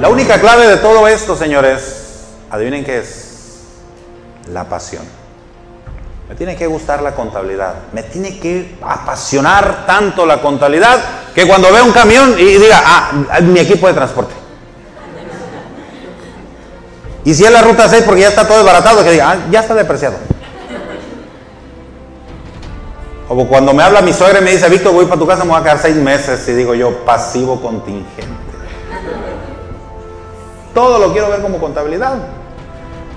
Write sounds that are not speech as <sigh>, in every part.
La única clave de todo esto, señores, adivinen qué es. La pasión. Me tiene que gustar la contabilidad. Me tiene que apasionar tanto la contabilidad que cuando vea un camión y diga, ah, mi equipo de transporte. Y si es la ruta 6 porque ya está todo desbaratado, que diga, ah, ya está depreciado. O cuando me habla mi suegra y me dice, Víctor, voy para tu casa, me voy a quedar seis meses. Y digo yo, pasivo contingente. Todo lo quiero ver como contabilidad.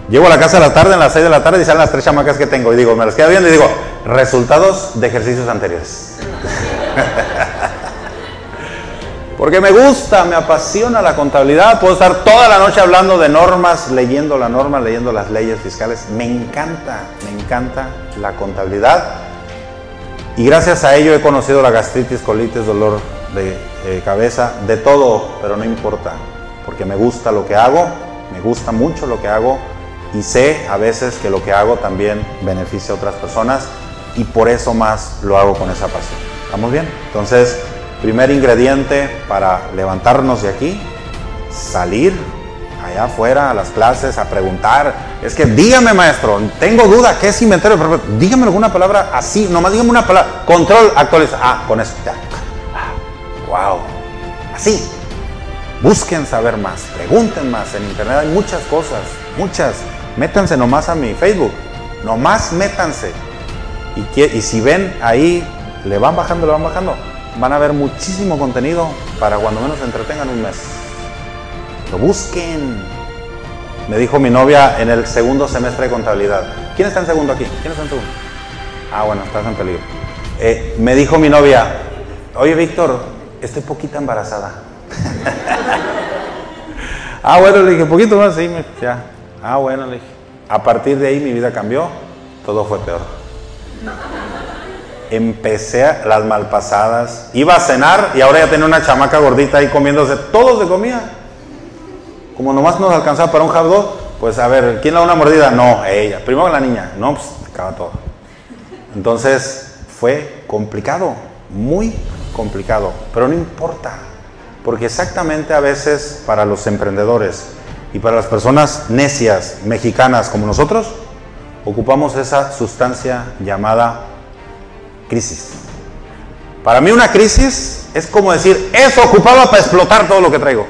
Llego a la casa a la tarde, en las 6 de la tarde, y salen las tres chamacas que tengo. Y digo, me las quedo viendo y digo, resultados de ejercicios anteriores. <laughs> Porque me gusta, me apasiona la contabilidad. Puedo estar toda la noche hablando de normas, leyendo la norma, leyendo las leyes fiscales. Me encanta, me encanta la contabilidad. Y gracias a ello he conocido la gastritis, colitis, dolor de eh, cabeza, de todo, pero no importa. Porque me gusta lo que hago, me gusta mucho lo que hago y sé a veces que lo que hago también beneficia a otras personas y por eso más lo hago con esa pasión. ¿Estamos bien? Entonces, primer ingrediente para levantarnos de aquí, salir allá afuera a las clases a preguntar. Es que dígame, maestro, tengo duda, ¿qué es inventario? Dígame alguna palabra así, nomás dígame una palabra. Control, actualiza. Ah, con eso, ya. wow. Así. Busquen saber más, pregunten más. En internet hay muchas cosas, muchas. Métanse nomás a mi Facebook. Nomás métanse. Y, y si ven ahí, le van bajando, le van bajando, van a ver muchísimo contenido para cuando menos se entretengan un mes. Lo busquen. Me dijo mi novia en el segundo semestre de contabilidad. ¿Quién está en segundo aquí? ¿Quién está en segundo? Ah, bueno, estás en peligro. Eh, me dijo mi novia, oye Víctor, estoy poquita embarazada. Ah, bueno, le dije, poquito más, sí, ya. Ah, bueno, le dije. A partir de ahí mi vida cambió, todo fue peor. Empecé las malpasadas, iba a cenar y ahora ya tenía una chamaca gordita ahí comiéndose, todos de comida. Como nomás nos alcanzaba para un hot pues a ver, ¿quién le da una mordida? No, ella. Primero la niña. No, pues acaba todo. Entonces fue complicado, muy complicado, pero no importa, porque exactamente a veces para los emprendedores, y para las personas necias, mexicanas como nosotros, ocupamos esa sustancia llamada crisis. Para mí una crisis es como decir, eso ocupaba para explotar todo lo que traigo.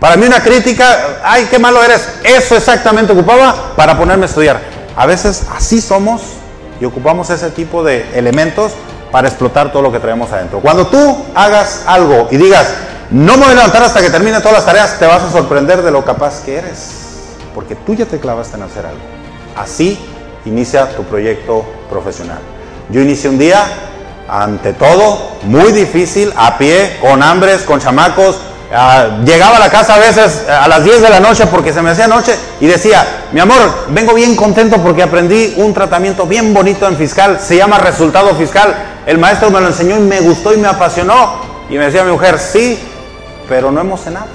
Para mí una crítica, ay, qué malo eres, eso exactamente ocupaba para ponerme a estudiar. A veces así somos y ocupamos ese tipo de elementos para explotar todo lo que traemos adentro. Cuando tú hagas algo y digas, no me voy a levantar hasta que termine todas las tareas, te vas a sorprender de lo capaz que eres, porque tú ya te clavaste en hacer algo. Así inicia tu proyecto profesional. Yo inicié un día, ante todo, muy difícil, a pie, con hambres, con chamacos. Ah, llegaba a la casa a veces a las 10 de la noche porque se me hacía noche y decía, mi amor, vengo bien contento porque aprendí un tratamiento bien bonito en fiscal, se llama resultado fiscal. El maestro me lo enseñó y me gustó y me apasionó. Y me decía mi mujer, sí, pero no hemos cenado,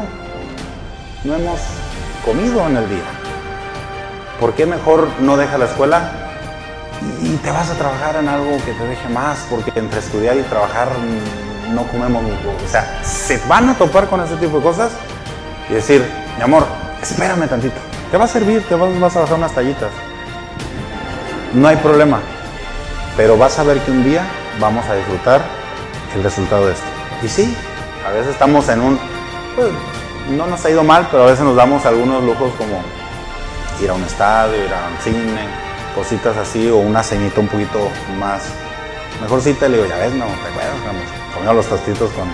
no hemos comido en el día. ¿Por qué mejor no deja la escuela y te vas a trabajar en algo que te deje más? Porque entre estudiar y trabajar no comemos, o sea, se van a topar con ese tipo de cosas y decir, mi amor, espérame tantito, te va a servir, te vas, a bajar unas tallitas. No hay problema, pero vas a ver que un día vamos a disfrutar el resultado de esto. Y sí, a veces estamos en un, pues, no nos ha ido mal, pero a veces nos damos algunos lujos como ir a un estadio, ir a un cine, cositas así, o una cenita un poquito más mejorcita. Le digo, ya ves, no, te acuerdas, comimos los tostitos con,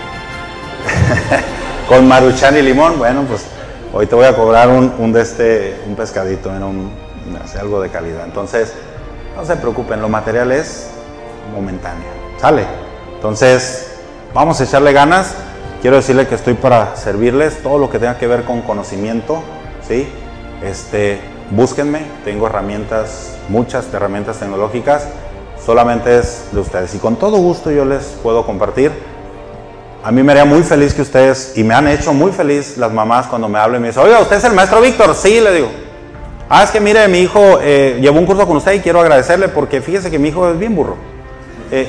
<laughs> con maruchan y limón. Bueno, pues hoy te voy a cobrar un, de este, un pescadito, un, algo de calidad. Entonces, no se preocupen, lo material es momentáneo, ¿sale? Entonces, vamos a echarle ganas quiero decirle que estoy para servirles todo lo que tenga que ver con conocimiento, ¿sí? Este, búsquenme, tengo herramientas, muchas herramientas tecnológicas, solamente es de ustedes y con todo gusto yo les puedo compartir. A mí me haría muy feliz que ustedes, y me han hecho muy feliz las mamás cuando me hablan y me dicen, oiga, ¿usted es el maestro Víctor? Sí, le digo. Ah, es que mire, mi hijo eh, llevó un curso con usted y quiero agradecerle porque fíjese que mi hijo es bien burro. Eh,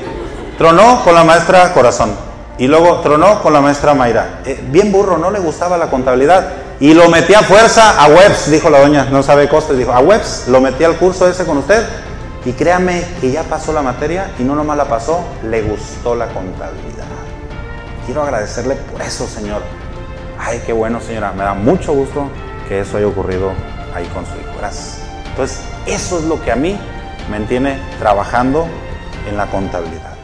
tronó con la maestra Corazón. Y luego tronó con la maestra Mayra. Eh, bien burro, no le gustaba la contabilidad. Y lo metí a fuerza a webs, dijo la doña, no sabe costes, dijo, a webs, lo metí al curso ese con usted. Y créame que ya pasó la materia y no nomás la pasó, le gustó la contabilidad. Quiero agradecerle por eso, Señor. Ay, qué bueno, señora. Me da mucho gusto que eso haya ocurrido ahí con su hijo. Gracias. Entonces, eso es lo que a mí me mantiene trabajando en la contabilidad.